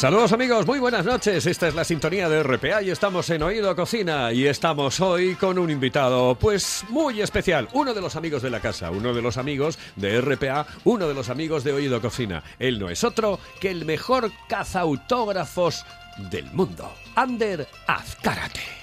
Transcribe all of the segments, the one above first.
Saludos amigos, muy buenas noches. Esta es la sintonía de RPA y estamos en Oído Cocina y estamos hoy con un invitado pues muy especial, uno de los amigos de la casa, uno de los amigos de RPA, uno de los amigos de Oído Cocina. Él no es otro que el mejor cazautógrafos del mundo, Ander Azcárate.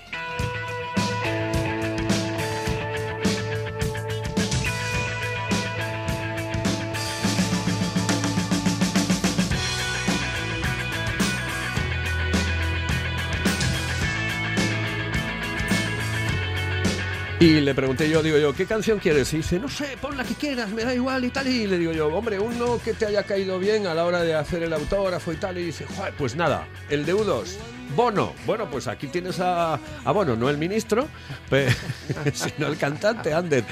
Y le pregunté yo, digo yo, ¿qué canción quieres? Y dice, no sé, pon la que quieras, me da igual y tal. Y le digo yo, hombre, uno que te haya caído bien a la hora de hacer el autógrafo y tal. Y dice, pues nada, el de U2, Bono. Bueno, pues aquí tienes a, a Bono, no el ministro, sino el cantante, Ander.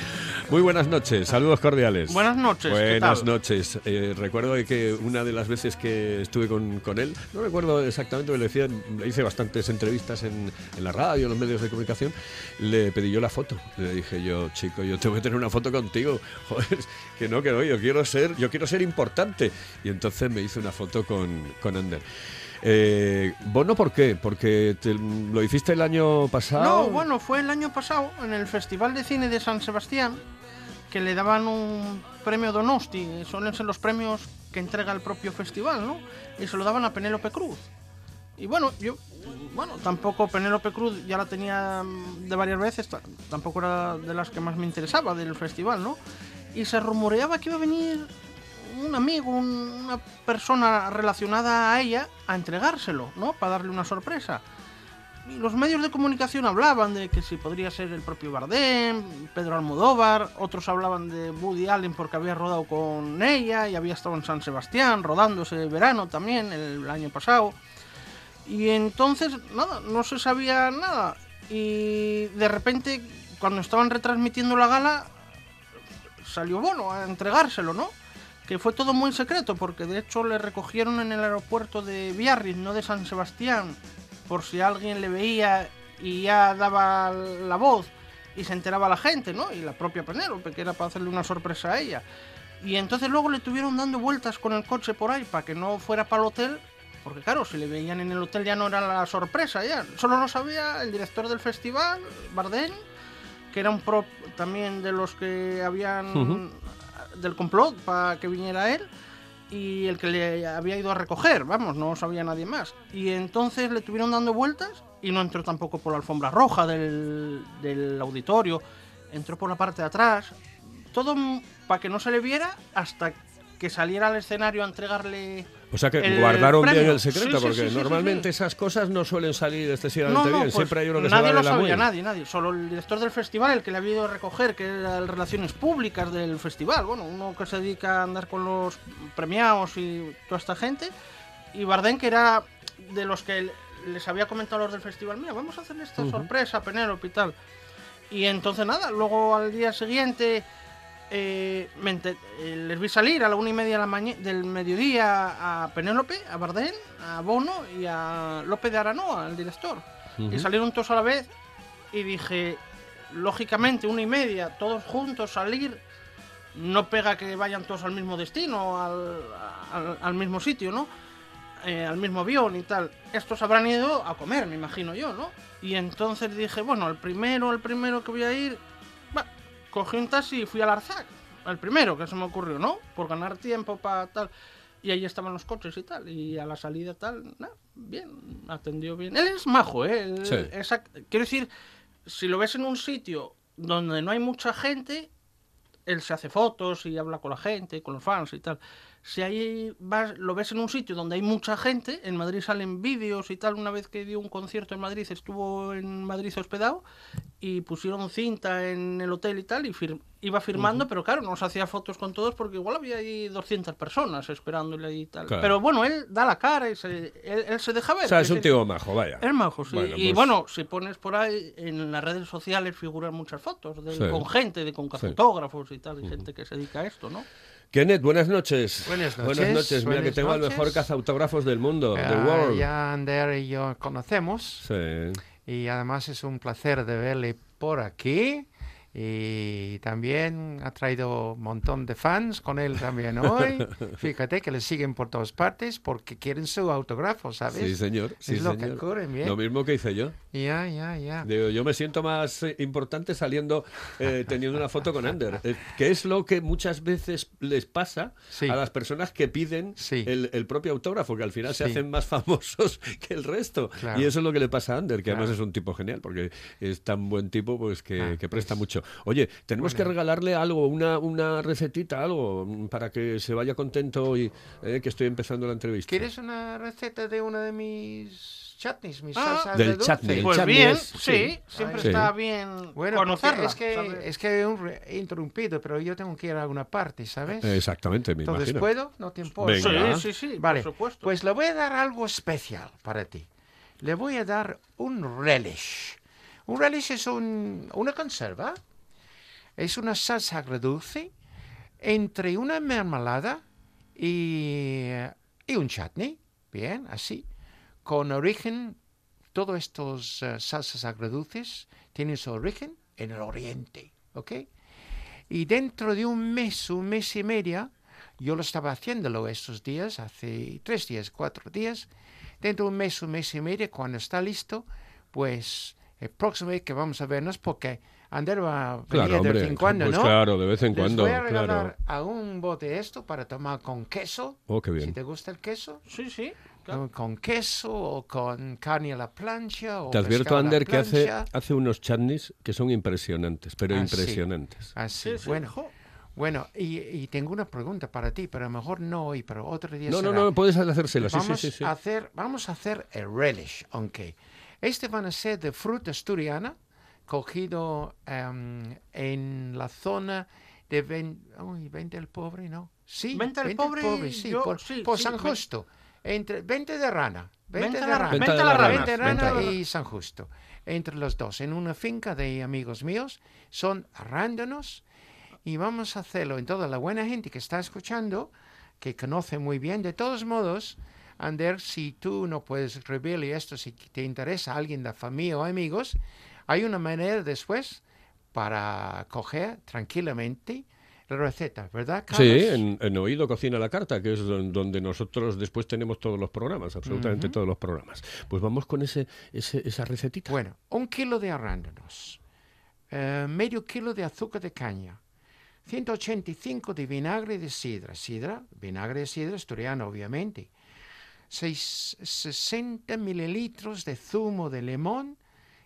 Muy buenas noches, saludos cordiales. Buenas noches. Buenas noches. Eh, recuerdo que una de las veces que estuve con, con él, no recuerdo exactamente, le, decía, le hice bastantes entrevistas en, en, la radio, en los medios de comunicación, le pedí yo la foto. Le dije yo, chico, yo tengo que tener una foto contigo. Joder, que no, que no, yo quiero ser, yo quiero ser importante. Y entonces me hice una foto con, con Ander. Eh, ¿Bono por qué? ¿Porque lo hiciste el año pasado? No, bueno, fue el año pasado en el Festival de Cine de San Sebastián que le daban un premio Donosti, suelen ser los premios que entrega el propio festival, ¿no? Y se lo daban a Penélope Cruz. Y bueno, yo, bueno, tampoco Penélope Cruz ya la tenía de varias veces, tampoco era de las que más me interesaba del festival, ¿no? Y se rumoreaba que iba a venir un amigo, una persona relacionada a ella, a entregárselo, ¿no? Para darle una sorpresa los medios de comunicación hablaban de que si podría ser el propio Bardem, Pedro Almodóvar, otros hablaban de Woody Allen porque había rodado con ella y había estado en San Sebastián rodando ese verano también, el año pasado. Y entonces, nada, no se sabía nada. Y de repente, cuando estaban retransmitiendo la gala, salió Bono a entregárselo, ¿no? Que fue todo muy secreto, porque de hecho le recogieron en el aeropuerto de Biarritz, no de San Sebastián, por si alguien le veía y ya daba la voz y se enteraba la gente, ¿no? Y la propia Penélope, que era para hacerle una sorpresa a ella. Y entonces luego le tuvieron dando vueltas con el coche por ahí para que no fuera para el hotel, porque claro, si le veían en el hotel ya no era la sorpresa, ya. Solo lo sabía el director del festival, Bardem, que era un pro también de los que habían del complot para que viniera él y el que le había ido a recoger, vamos, no sabía nadie más. Y entonces le tuvieron dando vueltas y no entró tampoco por la alfombra roja del, del auditorio, entró por la parte de atrás, todo para que no se le viera hasta que saliera al escenario a entregarle o sea que guardaron bien el secreto, porque normalmente esas cosas no suelen salir excesivamente bien. Pues Siempre hay uno que nadie se va lo de la sabía, nadie, nadie. Solo el director del festival, el que le había ido a recoger, que era el Relaciones Públicas del festival. Bueno, uno que se dedica a andar con los premiados y toda esta gente. Y Bardén, que era de los que les había comentado a los del festival, mira, vamos a hacer esta sorpresa, Penélope y tal. Y entonces nada, luego al día siguiente eh, eh, les vi salir a la una y media del mediodía a Penélope, a Bardén, a Bono y a López de Aranoa, el director. Y salieron todos a la vez y dije, lógicamente, una y media, todos juntos salir, no pega que vayan todos al mismo destino, al, mismo sitio, ¿no? Eh, al mismo avión y tal. Estos habrán ido a comer, me imagino yo, ¿no? Y entonces dije, bueno, el primero, el primero que voy a ir, cogí un taxi y fui al Arzac, el primero que se me ocurrió, ¿no? Por ganar tiempo para tal. Y ahí estaban los coches y tal. Y a la salida tal, bien, atendió bien. Él es majo, ¿eh? quiero decir, si lo ves en un sitio donde no hay mucha gente, él se hace fotos y habla con la gente, con los fans y tal. Si ahí vas, lo ves en un sitio donde hay mucha gente, en Madrid salen vídeos y tal, una vez que dio un concierto en Madrid, estuvo en Madrid hospedado y pusieron cinta en el hotel y tal, y fir- iba firmando, pero claro, no se hacía fotos con todos porque igual había ahí 200 personas esperándole y tal. Claro. Pero bueno, él da la cara y se, él, él se deja ver. O sea, es un tío majo, vaya. Es majo, sí. Bueno, y pues- bueno, si pones por ahí, en las redes sociales figuran muchas fotos de, Sí. con gente, de, con Sí. fotógrafos y tal, y gente que se dedica a esto, ¿no? Kenneth, buenas noches. Buenas Buenas noches, noches. Mira que buenas tengo al noches. mejor cazautógrafos del mundo, The Ah, World. ya Ander y yo conocemos Sí. y además es un placer de verle por aquí y también ha traído un montón de fans con él también hoy. Fíjate que le siguen por todas partes porque quieren su autógrafo, ¿sabes? Sí, señor. Sí, es lo que señor. ocurre, bien. Lo mismo que hice yo. Ya, ya, ya. Digo, yo me siento más eh, importante saliendo, eh, teniendo una foto con Ander. Eh, que es lo que muchas veces les pasa Sí. a las personas que piden Sí. el, el propio autógrafo, que al final se hacen más famosos que el resto. Claro. Y eso es lo que le pasa a Ander, que además Claro. es un tipo genial, porque es tan buen tipo pues que, Ah, que presta pues, mucho. Oye, tenemos que regalarle algo, una, una recetita, algo, para que se vaya contento y eh, que estoy empezando la entrevista. ¿Quieres una receta de una de mis chutneys, mis Ah, salsas del de dulce? chutney, el Pues chutney bien, es- sí, sí. siempre Sí. está bien Bueno, porque conocerla. es que, ¿sabes? es que he un re- he interrumpido, pero yo tengo que ir a alguna parte, ¿sabes? Exactamente, me Entonces, imagino. ¿puedo? No te importa. Venga. Sí, sí, sí, Vale, por supuesto. pues le voy a dar algo especial para ti. Le voy a dar un relish. Un relish es un- una conserva. Es una salsa agridulce entre una mermelada y, un chutney. Bien, así. Con origen, todos estos eh, salsas agridulces tienen su origen en el oriente. ¿Ok? Y dentro de un mes, un mes y medio, yo lo estaba haciéndolo estos días, hace tres días, cuatro días. Dentro de un mes, un mes y medio, cuando está listo, pues el próximo vez que vamos a vernos, porque Ander va Claro, de vez en cuando, pues ¿no? claro, de vez en Les cuando, voy a regalar claro. a un bote de esto para tomar con queso. Oh, qué Si bien. te gusta el queso, Sí, sí. claro. con, queso o con carne a la plancha. O Te advierto, Ander, que hace, hace unos chutneys que son impresionantes, pero Ah, impresionantes. Así, Sí, sí. bueno. Bueno, y, y tengo una pregunta para ti, pero a lo mejor no hoy, pero otro día No, no, será. no, puedes hacérselo. Sí, sí, vamos, sí, sí. A hacer, vamos a hacer el relish, aunque este van a ser de fruta asturiana, cogido em, en la zona de Ven, uy, Vente el Pobre, ¿no? Sí, Vente el Pobre, sí, yo- por, sí, por sí, San Justo, entre Vente de Rana, Vente, Vente de Rana, Vente Vente de rana. Vente Vente Rana y San Justo, entre los dos, en una finca de amigos míos, son arándanos y vamos a hacerlo en toda la buena gente que está escuchando, que conoce muy bien. De todos modos, Ander, si tú no puedes escribir y esto, si te interesa a alguien de familia o amigos, hay una manera después para coger tranquilamente la receta, ¿verdad, Carlos? Sí, en, en Oído Cocina la Carta, que es don- donde nosotros después tenemos todos los programas, absolutamente todos los programas. Pues vamos con ese, ese- esa recetita. Bueno, un kilo de arándanos, eh, medio kilo de azúcar de caña, 185 de vinagre de sidra, sidra, vinagre de sidra asturiano, obviamente, seis- 60 mililitros de zumo de limón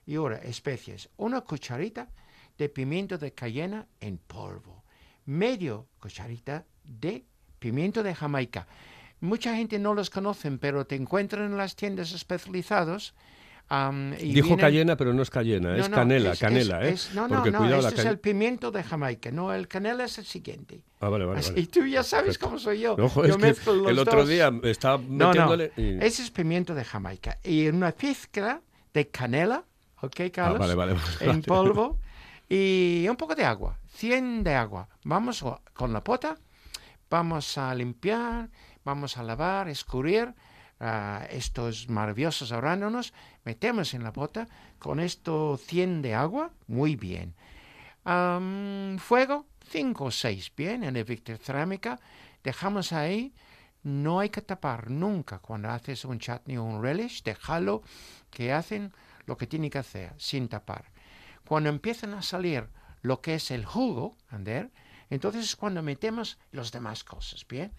y ahora especies, una cucharita de pimiento de cayena en polvo, medio cucharita de pimiento de Jamaica. Mucha gente no los conocen, pero te encuentran en las tiendas especializadas. y Dijo vienen- cayena, pero no es cayena, no, es no, canela, es- canela, es- ¿eh? no, no, Porque no, este es ca- el pimiento de Jamaica, no, el canela es el siguiente. Ah, vale, vale, Así, vale. Tú ya sabes Perfecto. cómo soy yo. No, joder, yo es que mezclo los el otro dos. día estaba metiéndole... y- ese es pimiento de Jamaica. Y una pizca de canela, ¿ok, Carlos? Ah, vale, vale, vale, En polvo. Y un poco de agua, 100 de agua. Vamos con la pota, vamos a limpiar, vamos a lavar, escurrir ah, estos maravillosos arándanos, metemos en la pota con esto 100 de agua, muy bien. Am, fuego, 5 o 6, bien, en el Victor Cerámica, dejamos ahí, no hay que tapar nunca cuando haces un chutney o un relish, déjalo que hacen lo que tienen que hacer, sin tapar. Cuando empiezan a salir lo que es el jugo, Ander, entonces es cuando metemos las demás cosas, ¿bien?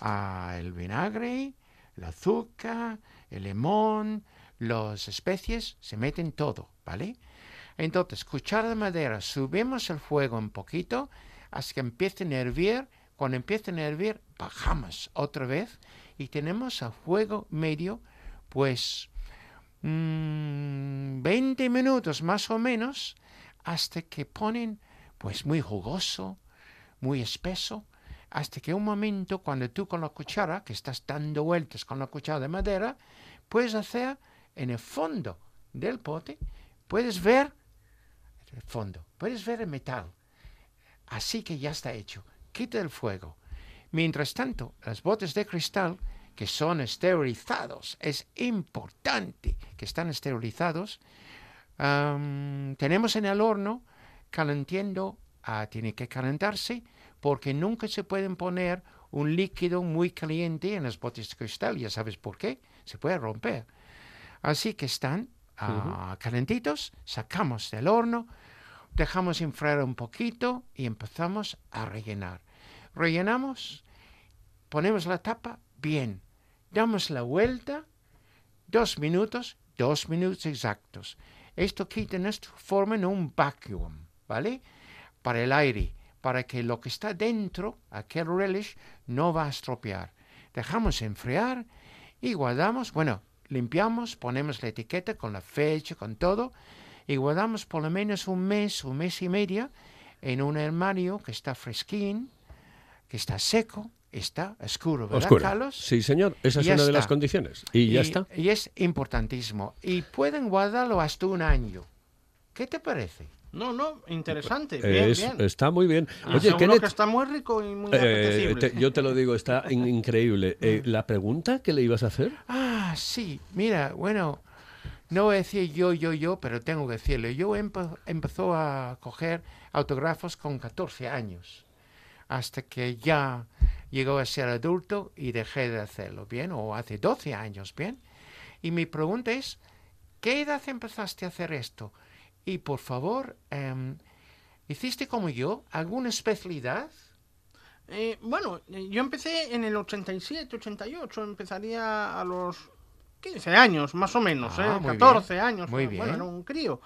Ah, el vinagre, el azúcar, el limón, las especies, se meten todo, ¿vale? Entonces, cuchara de madera, subimos el fuego un poquito hasta que empiecen a hervir Cuando empiecen a hervir, bajamos otra vez y tenemos a fuego medio, pues mm, 20 minutos más o menos, hasta que ponen, pues muy jugoso, muy espeso, hasta que un momento cuando tú con la cuchara, que estás dando vueltas con la cuchara de madera, puedes hacer en el fondo del pote, puedes ver el fondo, puedes ver el metal. Así que ya está hecho. Quita el fuego. Mientras tanto, las botes de cristal, que son esterilizados, es importante que están esterilizados, tenemos en el horno calentando, ah, tiene que calentarse, porque nunca se pueden poner un líquido muy caliente en las botes de cristal. Ya sabes por qué, se puede romper. Así que están ah, calentitos, sacamos del horno, dejamos enfriar un poquito y empezamos a rellenar. Rellenamos, ponemos la tapa, bien, damos la vuelta, dos minutos, dos minutos exactos. Esto quita esto, forman un vacuum, ¿vale? Para el aire, para que lo que está dentro, aquel relish, no va a estropear. Dejamos enfriar y guardamos, bueno, limpiamos, ponemos la etiqueta con la fecha, con todo, y guardamos por lo menos un mes, un mes y medio en un armario que está fresquín, que está seco, está oscuro, ¿verdad, Oscura. Carlos? Sí, señor. Esa es una de las condiciones. Y ya está. Y es importantísimo. Y pueden guardarlo hasta un año. ¿Qué te parece? No, no, interesante. Eh, Bien, es- bien. Está muy bien. Y Oye, Kenneth, que está muy rico y muy eh, te- yo te lo digo, está in- increíble. Eh. ¿La pregunta que le ibas a hacer? Ah, sí. Mira, bueno, no voy a decir yo, yo, yo, pero tengo que decirlo. Yo empe- empezó a coger autógrafos con 14 años, hasta que ya llegó a ser adulto y dejé de hacerlo, ¿bien? O hace 12 años, ¿bien? Y mi pregunta es, ¿qué edad empezaste a hacer esto? Y por favor, em, ¿hiciste como yo alguna especialidad? Eh, bueno, eh, yo empecé en el 87, 88, empezaría a los 15 años, más o menos, Ah, ¿eh? muy 14 años, muy eh, bueno, bien. era un crío.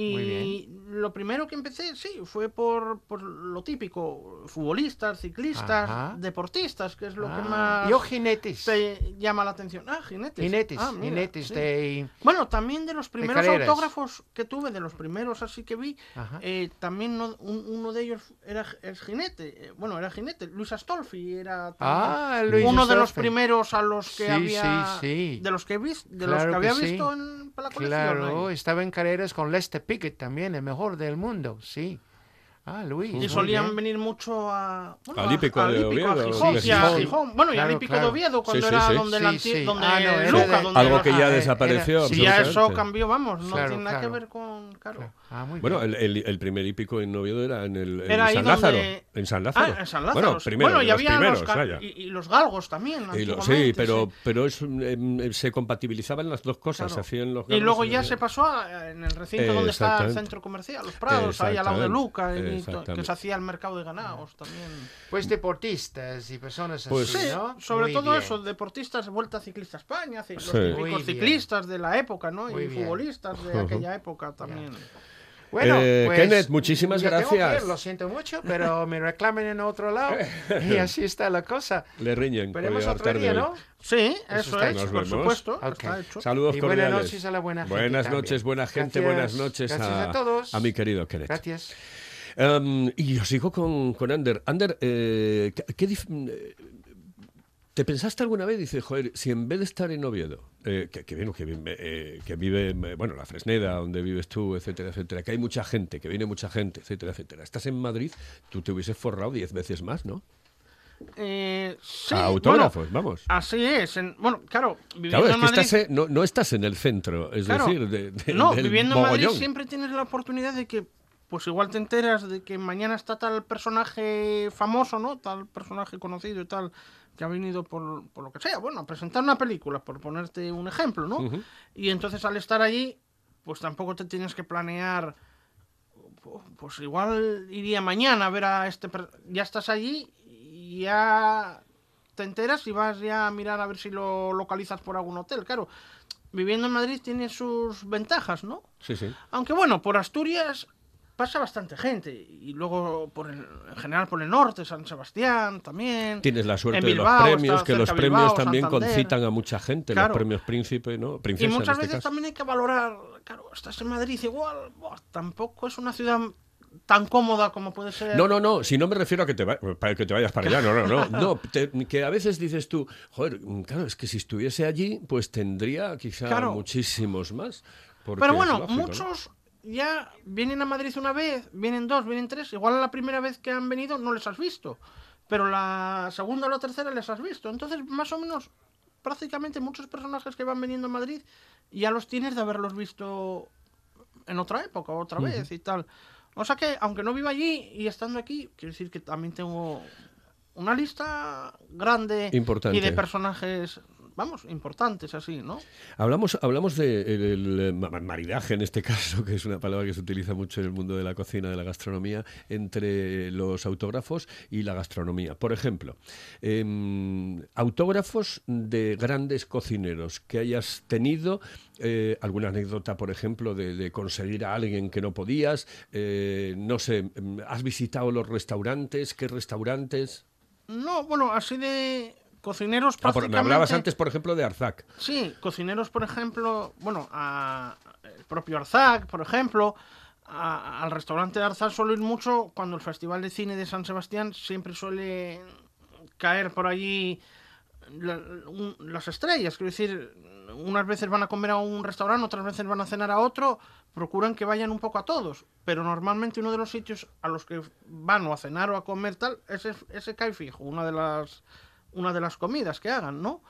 Y lo primero que empecé, sí, fue por, por lo típico, futbolistas, ciclistas, Ajá. deportistas, que es lo que Ah, más Yo jinetes. te llama la atención. Ah, jinetes. Jinetes, Ah, mira, jinetes sí. de... Bueno, también de los primeros autógrafos que tuve, de los primeros así que vi, eh, también no- un- uno de ellos era es jinete. eh, bueno, era jinete. Luis Astolfi era también Ah, Luis uno de los primeros a los que Sí, había. sí, sí. De los que, vis- de los que había que visto en la colección. Claro, ahí. estaba en carreras con Lester Pickett también, el mejor del mundo, sí. Ah, Luis. Y solían bien. venir mucho a. bueno, Al a- Hípico de Hípico, a Oviedo, Gijón, sí, y a Gijón. Gijón. Bueno, y al Claro, Hípico claro. de Oviedo, cuando Sí, era sí. donde, la Sí, anti- sí. donde Ah, no, Luca, de- donde Algo era- que ya era- desapareció. Si ya eso cambió, vamos, no Claro, tiene nada claro. que ver con. Claro. Ah, muy Bueno, bien. el, el- el primer hípico en Oviedo era en, el, en Era ahí San donde- Lázaro. En San Lázaro. Ah, en San Lázaro. Bueno, primero, bueno, y los había primeros, los y, y los galgos también. Y lo- sí, pero, sí. pero es, em, se compatibilizaban las dos cosas. Claro. Se hacían los Y luego ya y- se pasó a- en el recinto Eh, donde está el centro comercial, los Prados, ahí al lado de Luca, y que se hacía el mercado de ganados también. Pues deportistas y personas Pues- así, Sí, ¿no? sobre Muy todo bien. eso, deportistas, Vuelta Ciclista a España, los Sí. bien. ciclistas de la época, ¿no? Muy y bien. futbolistas de aquella época también. Bueno, Eh, pues, Kenneth, muchísimas gracias. ir, lo siento mucho, pero me reclamen en otro lado y así está la cosa. Le riñen. Veremos otro tarde día. ¿no? Sí, Eso eso, es, hecho. por supuesto, Ok. está hecho. Saludos Y buenas cordiales. noches a la buena gente Buenas también. noches, buena gente, Gracias. buenas noches a, a todos. a mi querido Kenneth. Gracias. Em, y yo sigo con, con Ander. Ander, eh, ¿qué- qué dif- eh, ¿te pensaste alguna vez? Dice, joder, si en vez de estar en Oviedo, eh, que, que, bueno, que, vive, eh, que vive, eh, bueno, la Fresneda, donde vives tú, etcétera, etcétera, que hay mucha gente, que viene mucha gente, etcétera, etcétera. Estás en Madrid, tú te hubieses forrado diez veces más, ¿no? Eh, sí, a autógrafos, bueno, vamos. así es. en- bueno, claro, viviendo Claro, es en Madrid... estás, eh, no, no estás en el centro, es Claro. decir, de, de- no, del viviendo en Madrid siempre tienes la oportunidad de que, pues igual te enteras de que mañana está tal personaje famoso, ¿no? Tal personaje conocido y tal, que ha venido por, por lo que sea, bueno, a presentar una película, por ponerte un ejemplo, ¿no? Y entonces al estar allí, pues tampoco te tienes que planear, pu- pues igual iría mañana a ver a este... Ya estás allí y ya te enteras y vas ya a mirar a ver si lo localizas por algún hotel, claro. Viviendo en Madrid tiene sus ventajas, ¿no? Sí, sí. Aunque bueno, por Asturias pasa bastante gente. Y luego, por el, en general, por el norte, San Sebastián también. Tienes la suerte de los premios, que los premios Bilbao, también Santander. concitan a mucha gente, Claro. los premios príncipe, ¿no? Y Princesa muchas en este veces caso. también hay que valorar, claro, estás en Madrid igual, tampoco es una ciudad tan cómoda como puede ser. No, no, no, si no me refiero a que te, va- para que te vayas para allá, no, no, no, no, te- que a veces dices tú, joder, claro, es que si estuviese allí, pues tendría quizá Claro. muchísimos más. Pero bueno, lógico, ¿no? Ya vienen a Madrid una vez, vienen dos, vienen tres. Igual a la primera vez que han venido no les has visto. Pero la segunda o la tercera les has visto. Entonces, más o menos, prácticamente muchos personajes que van viniendo a Madrid ya los tienes de haberlos visto en otra época, otra vez y tal. O sea que, aunque no viva allí y estando aquí, quiero decir que también tengo una lista grande Importante. y de personajes, vamos, importantes así, ¿no? Hablamos, hablamos de el, el, eh, ma- maridaje, en este caso, que es una palabra que se utiliza mucho en el mundo de la cocina, de la gastronomía, entre los autógrafos y la gastronomía. Por ejemplo, em, autógrafos de grandes cocineros que hayas tenido, eh, alguna anécdota, por ejemplo, de, de conseguir a alguien que no podías, eh, no sé, em, ¿has visitado los restaurantes? ¿Qué restaurantes? No, bueno, así de cocineros Ah, por- me hablabas prácticamente- antes, por ejemplo, de Arzac. Sí, cocineros, por ejemplo, bueno, a el propio Arzac, por ejemplo, a- al restaurante de Arzac suelo ir mucho cuando el Festival de Cine de San Sebastián siempre suele caer por allí la- un- las estrellas, quiero decir, unas veces van a comer a un restaurante, otras veces van a cenar a otro, procuran que vayan un poco a todos, pero normalmente uno de los sitios a los que van o a cenar o a comer tal, ese, ese cae fijo, una de las una de las comidas que hagan, ¿no?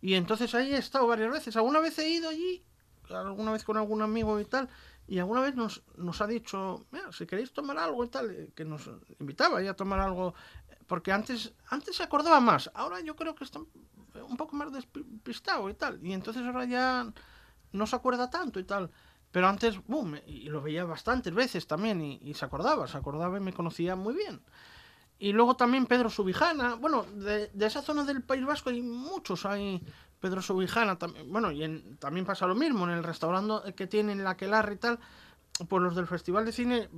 Y entonces ahí he estado varias veces. Alguna vez he ido allí, alguna vez con algún amigo y tal, y alguna vez nos, ha dicho, mira, si queréis tomar algo y tal, eh, que nos invitaba ahí a tomar algo, porque antes, antes se acordaba más, ahora yo creo que está un poco más despistado y tal, y entonces ahora ya no se acuerda tanto y tal. Pero antes, boom, y lo veía bastantes veces también, y, y se acordaba, se acordaba y me conocía muy bien. Y luego también Pedro Subijana. Bueno, de, de esa zona del País Vasco hay muchos. Hay Pedro Subijana también. Bueno, y en- también pasa lo mismo. En el restaurante que tienen la Quelarre y tal, pues los del Festival de Cine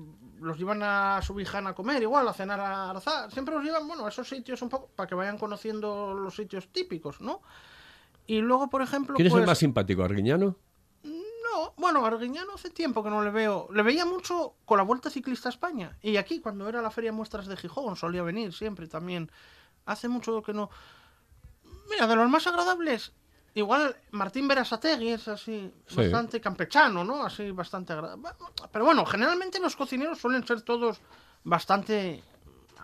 los llevan a Subijana a comer, igual, a cenar a Arzá. Siempre los llevan, bueno, a esos sitios un poco para que vayan conociendo los sitios típicos, ¿no? Y luego, por ejemplo. ¿Quién es el pues- más simpático, Arguiñano? No, bueno, Arguiñano hace tiempo que no le veo. Le veía mucho con la Vuelta Ciclista a España. Y aquí, cuando era la Feria Muestras de Gijón, solía venir siempre también. Hace mucho que no. Mira, de los más agradables, igual Martín Berasategui es así, Sí. bastante campechano, ¿no? Así, bastante agradable. Pero bueno, generalmente los cocineros suelen ser todos bastante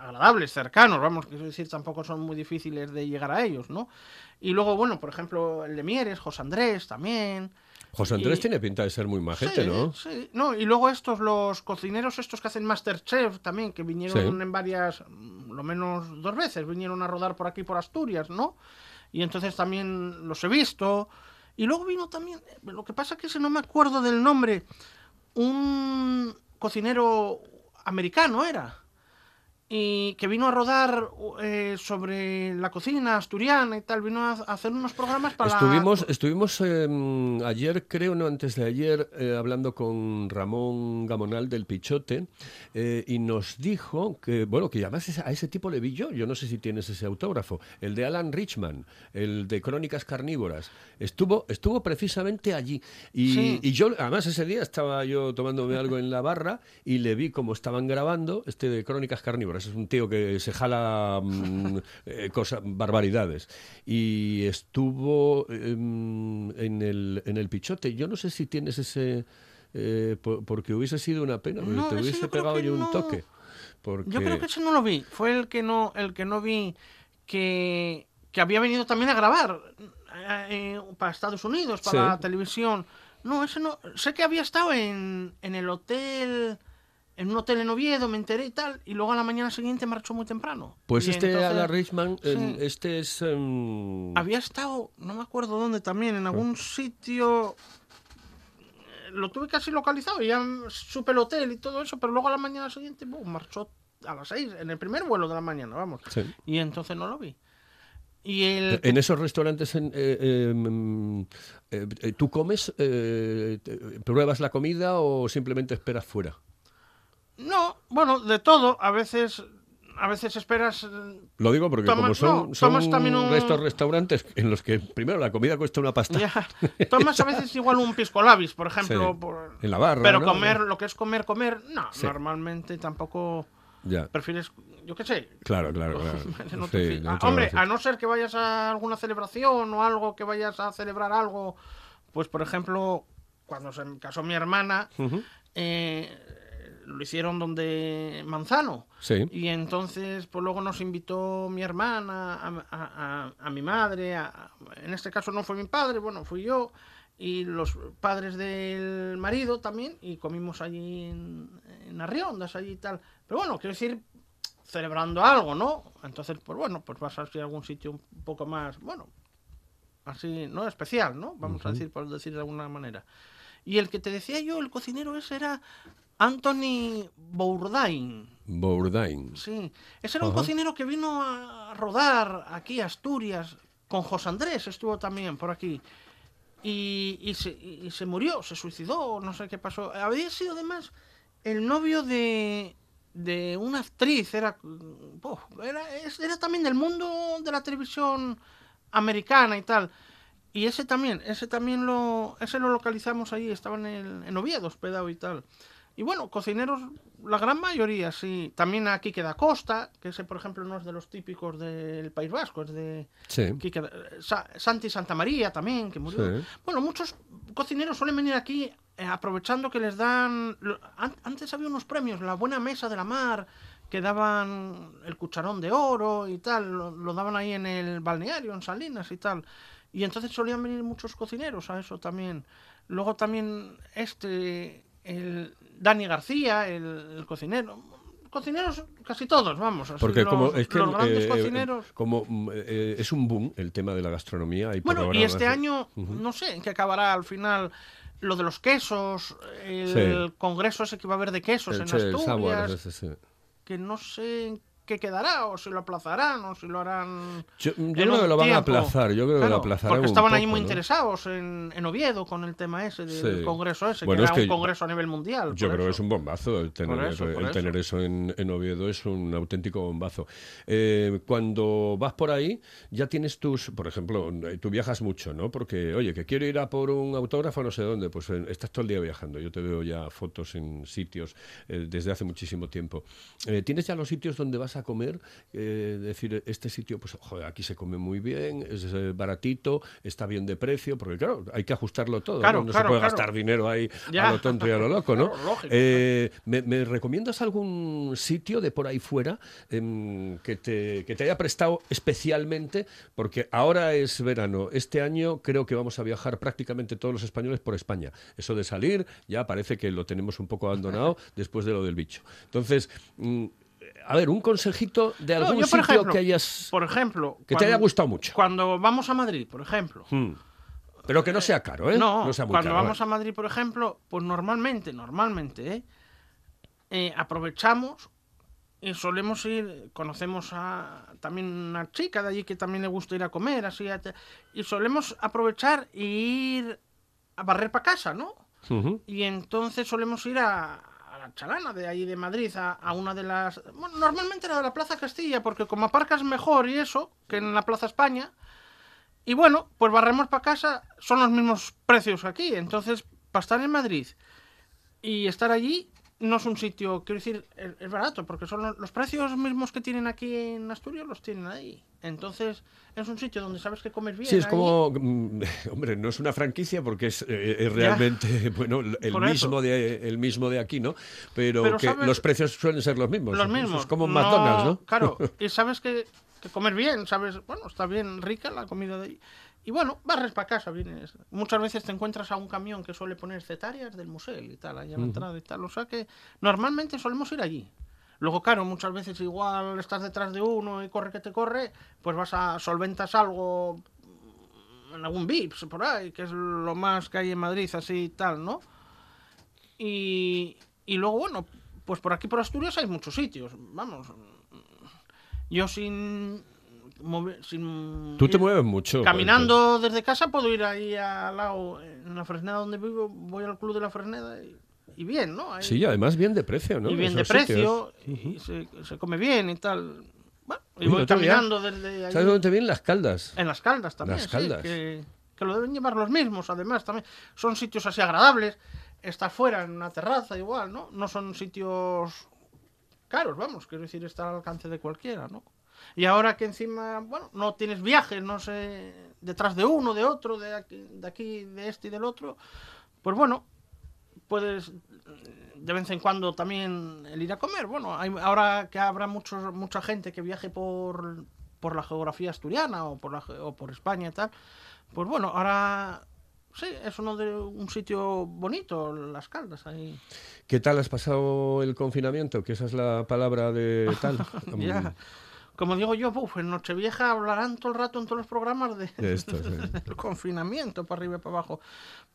agradables, cercanos, vamos, quiero decir, tampoco son muy difíciles de llegar a ellos, ¿no? Y luego, bueno, por ejemplo, el de Mieres, José Andrés también. José Andrés Y- tiene pinta de ser muy majete, sí, ¿no? Sí, no, y luego estos, los cocineros estos que hacen Masterchef también, que vinieron Sí. en varias, mm, lo menos dos veces, vinieron a rodar por aquí, por Asturias, ¿no? Y entonces también los he visto. Y luego vino también, lo que pasa que si no me acuerdo del nombre, un cocinero americano era. Y que vino a rodar eh, sobre la cocina asturiana y tal, vino a hacer unos programas para... Estuvimos, estuvimos eh, ayer, creo, no antes de ayer, eh, hablando con Ramón Gamonal del Pichote eh, y nos dijo que, bueno, que además a ese tipo le vi yo, yo no sé si tienes ese autógrafo, el de Alan Richman, el de Crónicas Carnívoras, estuvo, estuvo precisamente allí. Y, Sí. y yo, además ese día estaba yo tomándome algo en la barra y le vi cómo estaban grabando este de Crónicas Carnívoras, es un tío que se jala mm, eh, cosas, barbaridades y estuvo em, en, el, en el Pichote, yo no sé si tienes ese... eh, por- porque hubiese sido una pena, porque No, te ese hubiese yo pegado yo un toque. Porque... Yo creo que ese no lo vi. Fue el que no, el que no vi que, que había venido también a grabar eh, eh, para Estados Unidos, para Sí. la televisión. No, ese no. Sé que había estado en, en el hotel, en un hotel en Oviedo, me enteré y tal, y luego a la mañana siguiente marchó muy temprano. Pues Y este entonces Alan Richman, este es... em, Había estado, no me acuerdo dónde también, en algún sitio. eh, Lo tuve casi localizado, ya supe el hotel y todo eso, pero luego a la mañana siguiente ¡bum! marchó a las seis, en el primer vuelo de la mañana, vamos. Sí. Y entonces no lo vi. Y el. En esos restaurantes, en, eh, em, eh, eh, ¿tú comes, eh, pruebas la comida o simplemente esperas fuera? No, bueno, de todo. A veces, a veces esperas. eh, Lo digo porque Toma- como son, no, son también un- estos restaurantes en los que primero la comida cuesta una pasta Ya, tomas a veces igual un pisco labis, por ejemplo. Sí. por- en la barra. Pero ¿no? comer, lo que es comer, comer, no. Sí. Normalmente tampoco Ya, prefieres, yo qué sé. claro, claro, claro. Sí, en Ah, otro hombre, a no ser que vayas a alguna celebración o algo, que vayas a celebrar algo, pues por ejemplo, cuando se casó mi hermana, eh, lo hicieron donde Manzano. Sí. Y entonces, pues luego nos invitó mi hermana, a, a- a- a mi madre, en este caso no fue mi padre, bueno, fui yo, y los padres del marido también, y comimos allí en, en Arriondas, allí y tal. Pero bueno, quiero decir, celebrando algo, ¿no? Entonces, pues bueno, pues vas a ir a algún sitio un poco más, bueno, así, ¿no? Especial, ¿no? Vamos a decir, por decir de alguna manera. Y el que te decía yo, el cocinero ese era Anthony Bourdain. Bourdain. Sí, ese era un cocinero que vino a rodar aquí a Asturias. Con José Andrés estuvo también por aquí. Y, y se, y- se murió, se suicidó, no sé qué pasó. Había sido además el novio de, de una actriz. Era, oh, era, era también del mundo de la televisión americana y tal. Y ese también, ese también lo, ese lo localizamos ahí, estaba en, el, en Oviedo hospedado y tal. Y bueno, cocineros, la gran mayoría, sí. También aquí queda Costa, que ese, por ejemplo, no es de los típicos del País Vasco, es de Sí. Eh, Sa- Santi Santa María también, que murió. Sí. Bueno, muchos cocineros suelen venir aquí eh, aprovechando que les dan... Antes había unos premios, la Buena Mesa de la Mar, que daban el cucharón de oro y tal, lo, lo daban ahí en el balneario, en Salinas y tal. Y entonces solían venir muchos cocineros a eso también. Luego también este, el Dani García, el, el cocinero. Cocineros casi todos, vamos. así Porque los, como es que los grandes eh, cocineros. como eh, es un boom el tema de la gastronomía y Bueno, y este año, no sé en qué acabará al final lo de los quesos, el Sí. congreso ese que va a haber de quesos el en el Asturias, Samuel, ese, sí. que no sé en qué quedará, o si lo aplazarán, o si lo harán... Yo, yo creo que lo van a aplazar, yo creo que lo aplazarán porque estaban ahí muy ¿no? interesados en, en Oviedo con el tema ese del Sí. congreso ese, Bueno, que es era que un congreso a nivel mundial. Yo creo que es un bombazo el tener, Por eso, por el eso. tener eso en, en Oviedo, es un auténtico bombazo. Eh, cuando vas por ahí, ya tienes tus, por ejemplo, eh, tú viajas mucho, ¿no? Porque, oye, que quiero ir a por un autógrafo no sé dónde, pues eh, estás todo el día viajando. Yo te veo ya fotos en sitios eh, desde hace muchísimo tiempo. Eh, ¿Tienes ya los sitios donde vas a comer? Eh, decir, este sitio, pues, joder, aquí se come muy bien, es eh, baratito, está bien de precio, porque claro, hay que ajustarlo todo, Claro, ¿no? No claro, se puede claro. gastar dinero ahí Ya. a lo tonto y a lo loco, ¿no? Lógico. Eh, ¿me, me recomiendas algún sitio de por ahí fuera em, que, te, que te haya prestado especialmente? Porque ahora es verano. Este año creo que vamos a viajar prácticamente todos los españoles por España. Eso de salir ya parece que lo tenemos un poco abandonado después de lo del bicho. Entonces, mm, a ver, un consejito de No, algún yo, sitio ejemplo, que hayas... Por ejemplo... que te haya gustado mucho. Cuando vamos a Madrid, por ejemplo, Mm. Pero que no sea caro, ¿eh? No, sea muy cuando caro, vamos ¿eh? a Madrid, por ejemplo, pues normalmente, normalmente, ¿eh? Eh, aprovechamos y solemos ir, conocemos a también una chica de allí que también le gusta ir a comer, así, y solemos aprovechar y ir a barrer para casa, ¿no? Y entonces solemos ir a, chalana de allí de Madrid, a, a una de las... Bueno, normalmente era de la Plaza Castilla, porque como aparcas mejor y eso, que en la Plaza España, y bueno, pues barremos para casa, son los mismos precios que aquí. Entonces, para estar en Madrid y estar allí, no es un sitio, quiero decir, es, es barato, porque son los, los precios mismos que tienen aquí en Asturias, los tienen ahí. Entonces, es un sitio donde sabes que comes bien. Sí, es ahí. como, mm, hombre, no es una franquicia porque es, eh, es realmente, bueno, el Por eso. mismo, de, el mismo de aquí, ¿no? Pero, Pero, que ¿sabes? los precios suelen ser los mismos. Los mismos. Es como No, McDonald's, ¿no? Claro, y sabes que, que comer bien, sabes, bueno, está bien rica la comida de ahí. Y bueno, barres para casa, vienes. Muchas veces te encuentras a un camión que suele poner cetarias del museo y tal, ahí a la entrada y tal. O sea que normalmente solemos ir allí. Luego, claro, muchas veces igual estás detrás de uno y corre que te corre, pues vas a solventas algo en algún VIPS por ahí, que es lo más que hay en Madrid, así y tal, ¿no? Y, y luego, bueno, pues por aquí por Asturias hay muchos sitios, vamos. Yo sin... sin Tú te mueves mucho. Caminando desde casa puedo ir ahí al lado, en la Fresneda donde vivo, voy al club de la Fresneda y, y bien, ¿no? Ahí- Sí, además bien de precio, ¿no? y bien de precio, y se, se come bien y tal. Bueno, y voy caminando desde allí. ¿Sabes dónde te vienen las caldas? En las caldas también. Las sí, Caldas. que, que lo deben llevar los mismos, además, también. Son sitios así agradables. Estar fuera en una terraza igual, ¿no? No son sitios caros, vamos, quiero decir, está al alcance de cualquiera, ¿no? Y ahora que encima, bueno, no tienes viajes, no sé, detrás de uno, de otro, de aquí, de, aquí, de este y del otro, pues bueno, puedes mm, de vez en cuando también el ir a comer. Bueno, hay, ahora que habrá muchos, mucha gente que viaje por, por la geografía asturiana o por, la, o por España y tal, pues bueno, ahora sí, es uno de un sitio bonito, Las Caldas, ahí. ¿Qué tal has pasado el confinamiento? Que esa es la palabra de tal. Ya. Como digo yo, uf, en Nochevieja hablarán todo el rato en todos los programas de, De esto, sí. del confinamiento, para arriba y para abajo.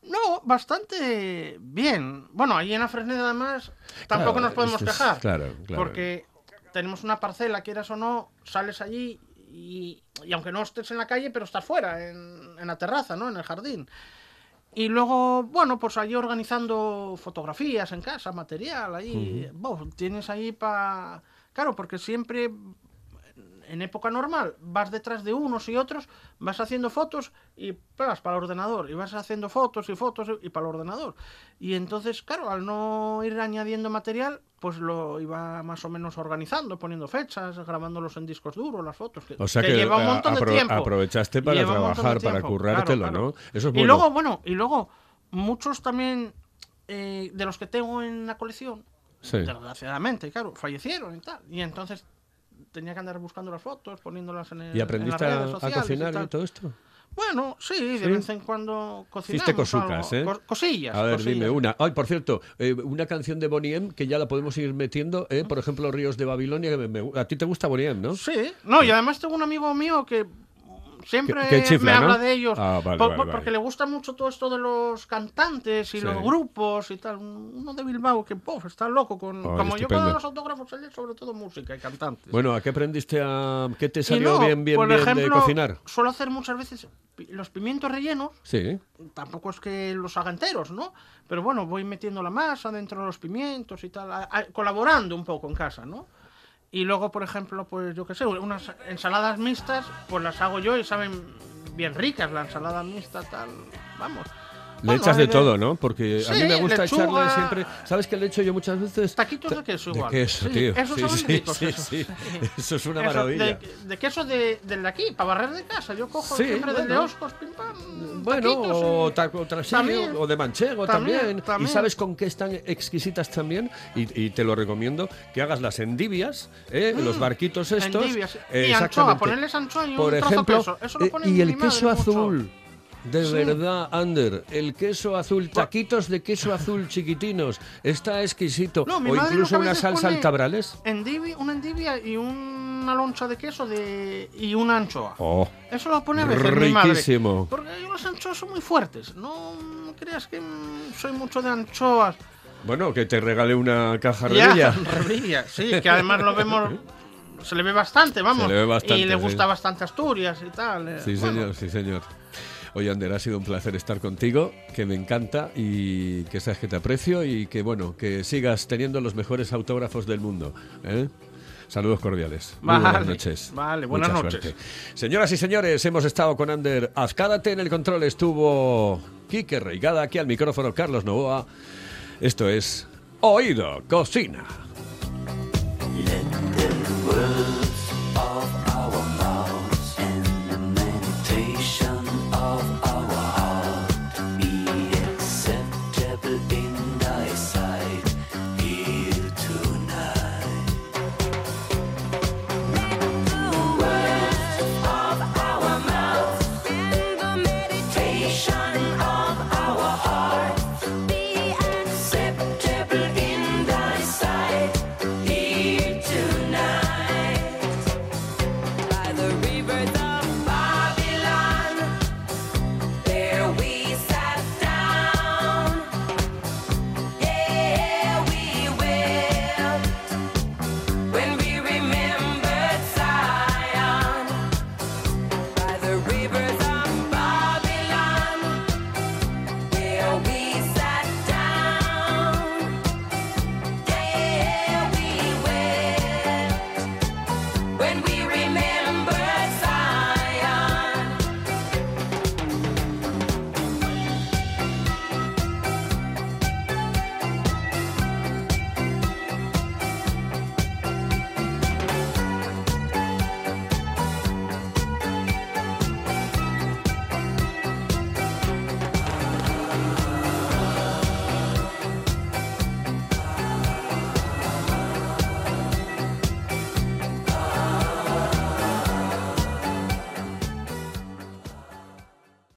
No, bastante bien. Bueno, ahí en la Fresneda además tampoco Claro, nos podemos es- quejar. claro, claro. Porque tenemos una parcela, quieras o no, sales allí y, y aunque no estés en la calle, pero estás fuera, en, en la terraza, ¿no? En el jardín. Y luego, bueno, pues allí organizando fotografías en casa, material, ahí. Bo, tienes ahí para... Claro, porque siempre en época normal vas detrás de unos y otros, vas haciendo fotos y vas para el ordenador, y vas haciendo fotos y fotos y para el ordenador. Y entonces, claro, al no ir añadiendo material, pues lo iba más o menos organizando, poniendo fechas, grabándolos en discos duros, las fotos. Que, O sea que, lleva un eh, montón de tiempo. aprovechaste para Lleva trabajar, para currártelo, claro, ¿no? Eso es Y bueno. luego, bueno, y luego, muchos también eh, de los que tengo en la colección, Sí. desgraciadamente, claro, fallecieron y tal. Y entonces tenía que andar buscando las fotos, poniéndolas en, el, ¿Y en aprendiste las a, cocinar y, todo esto? Bueno, sí, de ¿Sí? vez en cuando cocinamos Hiciste cosucas, algo. ¿eh? Co- cosillas. A ver, cosillas. dime una. Ay, por cierto, eh, una canción de Bonnie M que ya la podemos ir metiendo, ¿eh? por ejemplo, Ríos de Babilonia. que me- me- a ti te gusta Bonnie M, ¿no? Sí, no, y además tengo un amigo mío que siempre Que- que chifla, me habla de ellos. Ah, vale, por- vale, por- vale. Porque le gusta mucho todo esto de los cantantes y Sí. los grupos y tal. Uno de Bilbao que pof, está loco con. Como yo con los autógrafos, sobre todo música y cantantes. Bueno, ¿a qué aprendiste a... ¿Qué te salió no, bien, bien, por bien ejemplo, de cocinar? Suelo hacer muchas veces los pimientos rellenos. Sí. Tampoco es que los haga enteros, ¿no? Pero bueno, voy metiendo la masa dentro de los pimientos y tal, a- a- colaborando un poco en casa, ¿no? Y luego, por ejemplo, pues yo qué sé, unas ensaladas mixtas, pues las hago yo y saben bien ricas, la ensalada mixta, tal, vamos. Le Bueno, echas hay de todo, ¿no? Porque a mí Sí, me gusta lechuga. echarle siempre... ¿Sabes qué le echo yo muchas veces? Taquitos de queso igual. De queso, Sí, tío. esos sí, sí, ricos, sí, esos. sí. Eso es una Eso, maravilla. De, de queso de, del de aquí, para barrer de casa. Yo cojo Sí, siempre del de bueno. Oscos, pim pam. Bueno, taquitos o y- taco traseño, También. o de manchego También, también. también. Y sabes con qué están exquisitas también, y, y te lo recomiendo, que hagas las endivias, ¿eh? los barquitos estos. Mm. Endivias. eh, Y anchoa, ponerles anchoa y un Por trozo ejemplo, queso. Eso lo eh, pone y el queso mucho. De Sí. verdad, Ander, el queso azul, taquitos de queso azul chiquitinos, está exquisito. No, o incluso una salsa pone- altabrales. Endivi- una endivia y una loncha de queso de, y una anchoa. Oh, Eso lo pone a veces mi madre. riquísimo. Porque yo las anchoas son muy fuertes. No creas que soy mucho de anchoas. Bueno, que te regale una caja Ya, revilla, sí, que además lo vemos. Se le ve bastante, vamos. Se le ve bastante, y le sí. gusta bastante Asturias y tal. Sí, bueno. señor, sí, señor. Oye, Ander, ha sido un placer estar contigo, que me encanta y que sabes que te aprecio y que, bueno, que sigas teniendo los mejores autógrafos del mundo. ¿eh? Saludos cordiales. Muy buenas noches. vale, buenas Mucha noches. suerte. Señoras y señores, hemos estado con Ander Azcárate. En el control estuvo Quique Reigada, aquí al micrófono Carlos Novoa. Esto es Oído Cocina.